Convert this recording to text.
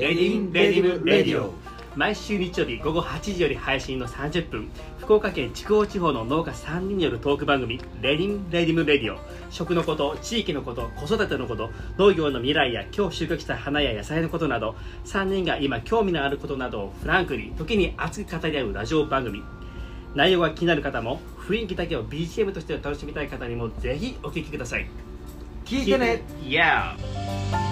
radin radim radio 毎週日曜日午後8時より配信の30分福岡県筑豊地方の農家3人によるトーク番組「radin radim radio」食のこと地域のこと子育てのこと農業の未来や今日収穫した花や野菜のことなど3人が今興味のあることなどをフランクに時に熱く語り合うラジオ番組。内容が気になる方も雰囲気だけを BGM として楽しみたい方にもぜひお聴きください。聞いてね。Yeah!